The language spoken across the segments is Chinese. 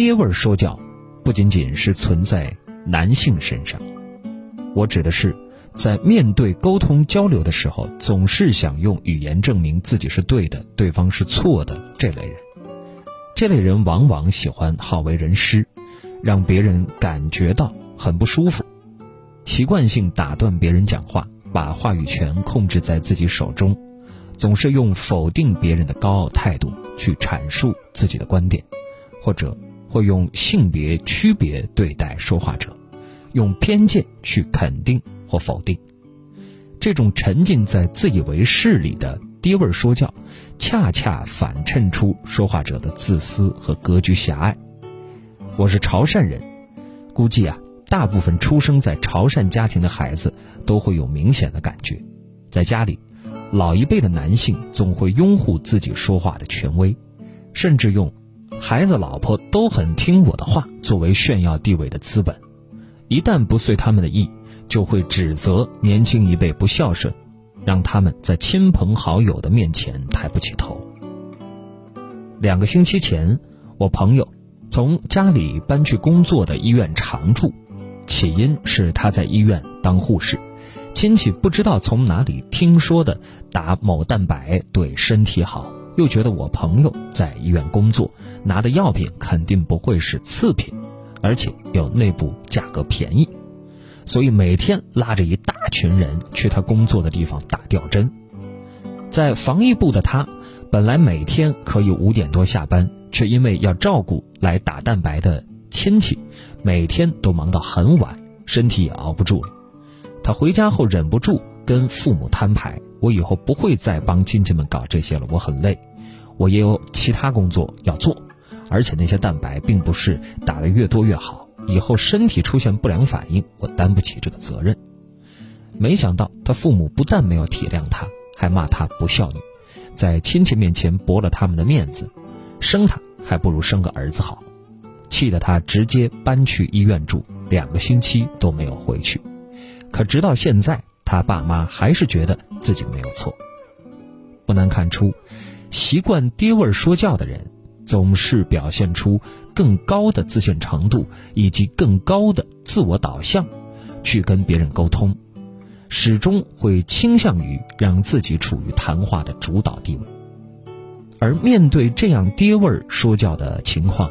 爹味儿说教，不仅仅是存在男性身上，我指的是，在面对沟通交流的时候，总是想用语言证明自己是对的，对方是错的这类人。这类人往往喜欢好为人师，让别人感觉到很不舒服，习惯性打断别人讲话，把话语权控制在自己手中，总是用否定别人的高傲态度去阐述自己的观点，或者会用性别区别对待说话者，用偏见去肯定或否定。这种沉浸在自以为是里的。爹味说教，恰恰反衬出说话者的自私和格局狭隘。我是潮汕人，估计啊，大部分出生在潮汕家庭的孩子都会有明显的感觉。在家里，老一辈的男性总会拥护自己说话的权威，甚至用“孩子、老婆都很听我的话”作为炫耀地位的资本。一旦不遂他们的意，就会指责年轻一辈不孝顺。让他们在亲朋好友的面前抬不起头。两个星期前，我朋友从家里搬去工作的医院常住，起因是他在医院当护士，亲戚不知道从哪里听说的打某蛋白对身体好，又觉得我朋友在医院工作，拿的药品肯定不会是次品，而且有内部价格便宜。所以每天拉着一大群人去他工作的地方打吊针，在防疫部的他，本来每天可以五点多下班，却因为要照顾来打蛋白的亲戚，每天都忙到很晚，身体也熬不住了。他回家后忍不住跟父母摊牌：“我以后不会再帮亲戚们搞这些了，我很累，我也有其他工作要做，而且那些蛋白并不是打得越多越好。”以后身体出现不良反应，我担不起这个责任。没想到他父母不但没有体谅他，还骂他不孝女，在亲戚面前驳了他们的面子，生他还不如生个儿子好，气得他直接搬去医院住，两个星期都没有回去。可直到现在，他爸妈还是觉得自己没有错。不难看出，习惯爹味说教的人。总是表现出更高的自信程度以及更高的自我导向，去跟别人沟通，始终会倾向于让自己处于谈话的主导地位。而面对这样爹味儿说教的情况，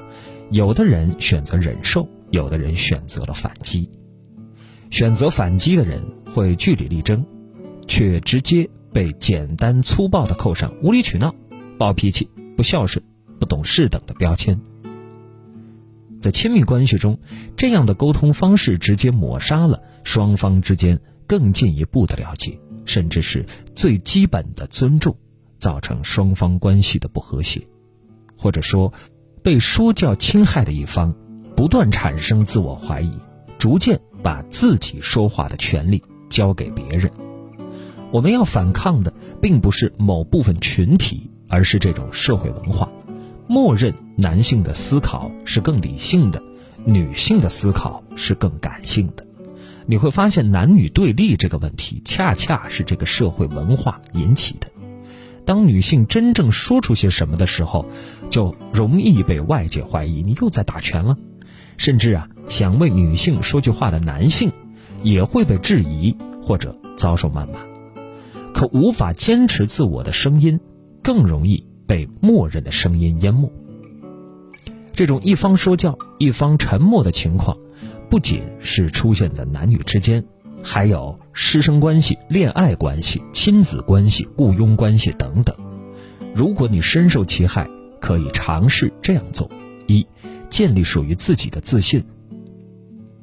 有的人选择忍受，有的人选择了反击。选择反击的人会据理力争，却直接被简单粗暴地扣上无理取闹、暴脾气、不孝顺。不懂事等的标签，在亲密关系中，这样的沟通方式直接抹杀了双方之间更进一步的了解，甚至是最基本的尊重，造成双方关系的不和谐，或者说，被说教侵害的一方不断产生自我怀疑，逐渐把自己说话的权利交给别人。我们要反抗的并不是某部分群体，而是这种社会文化。默认男性的思考是更理性的，女性的思考是更感性的。你会发现，男女对立这个问题恰恰是这个社会文化引起的。当女性真正说出些什么的时候，就容易被外界怀疑你又在打拳了。甚至啊，想为女性说句话的男性，也会被质疑或者遭受谩骂。可无法坚持自我的声音，更容易。被默认的声音淹没，这种一方说教、一方沉默的情况，不仅是出现在男女之间，还有师生关系、恋爱关系、亲子关系、雇佣关系等等。如果你深受其害，可以尝试这样做：一、建立属于自己的自信。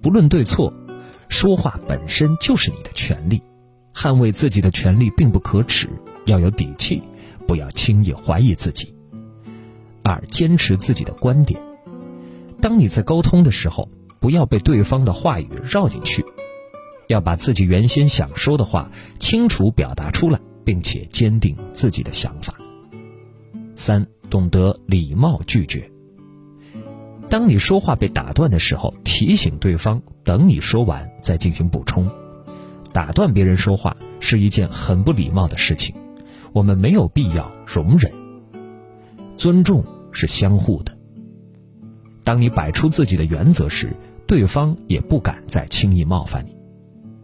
不论对错，说话本身就是你的权利，捍卫自己的权利并不可耻，要有底气。不要轻易怀疑自己。二，坚持自己的观点。当你在沟通的时候，不要被对方的话语绕进去，要把自己原先想说的话清楚表达出来，并且坚定自己的想法。三，懂得礼貌拒绝。当你说话被打断的时候，提醒对方等你说完再进行补充。打断别人说话是一件很不礼貌的事情。我们没有必要容忍。尊重是相互的。当你摆出自己的原则时，对方也不敢再轻易冒犯你。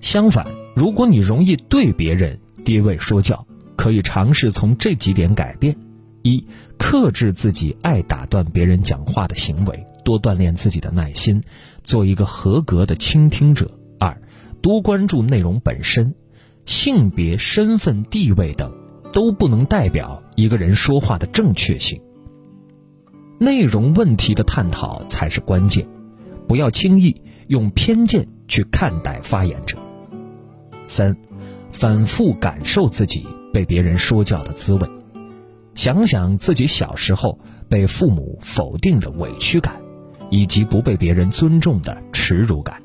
相反，如果你容易对别人跌位说教，可以尝试从这几点改变：一、克制自己爱打断别人讲话的行为，多锻炼自己的耐心，做一个合格的倾听者；二、多关注内容本身，性别、身份、地位等都不能代表一个人说话的正确性。内容问题的探讨才是关键，不要轻易用偏见去看待发言者。三，反复感受自己被别人说教的滋味，想想自己小时候被父母否定的委屈感，以及不被别人尊重的耻辱感，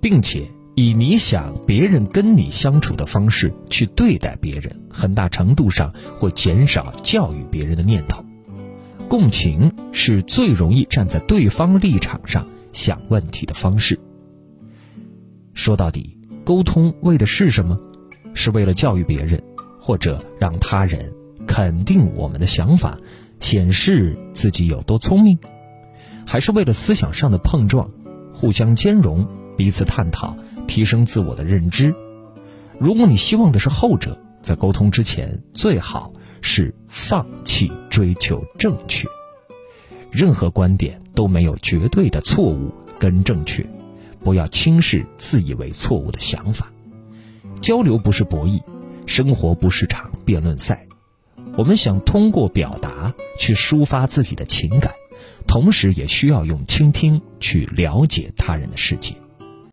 并且以你想别人跟你相处的方式去对待别人，很大程度上会减少教育别人的念头。共情是最容易站在对方立场上想问题的方式。说到底，沟通为的是什么？是为了教育别人，或者让他人肯定我们的想法，显示自己有多聪明，还是为了思想上的碰撞，互相兼容，彼此探讨，提升自我的认知？如果你希望的是后者，在沟通之前，最好。是放弃追求正确，任何观点都没有绝对的错误跟正确，不要轻视自以为错误的想法。交流不是博弈，生活不是场辩论赛。我们想通过表达去抒发自己的情感，同时也需要用倾听去了解他人的世界。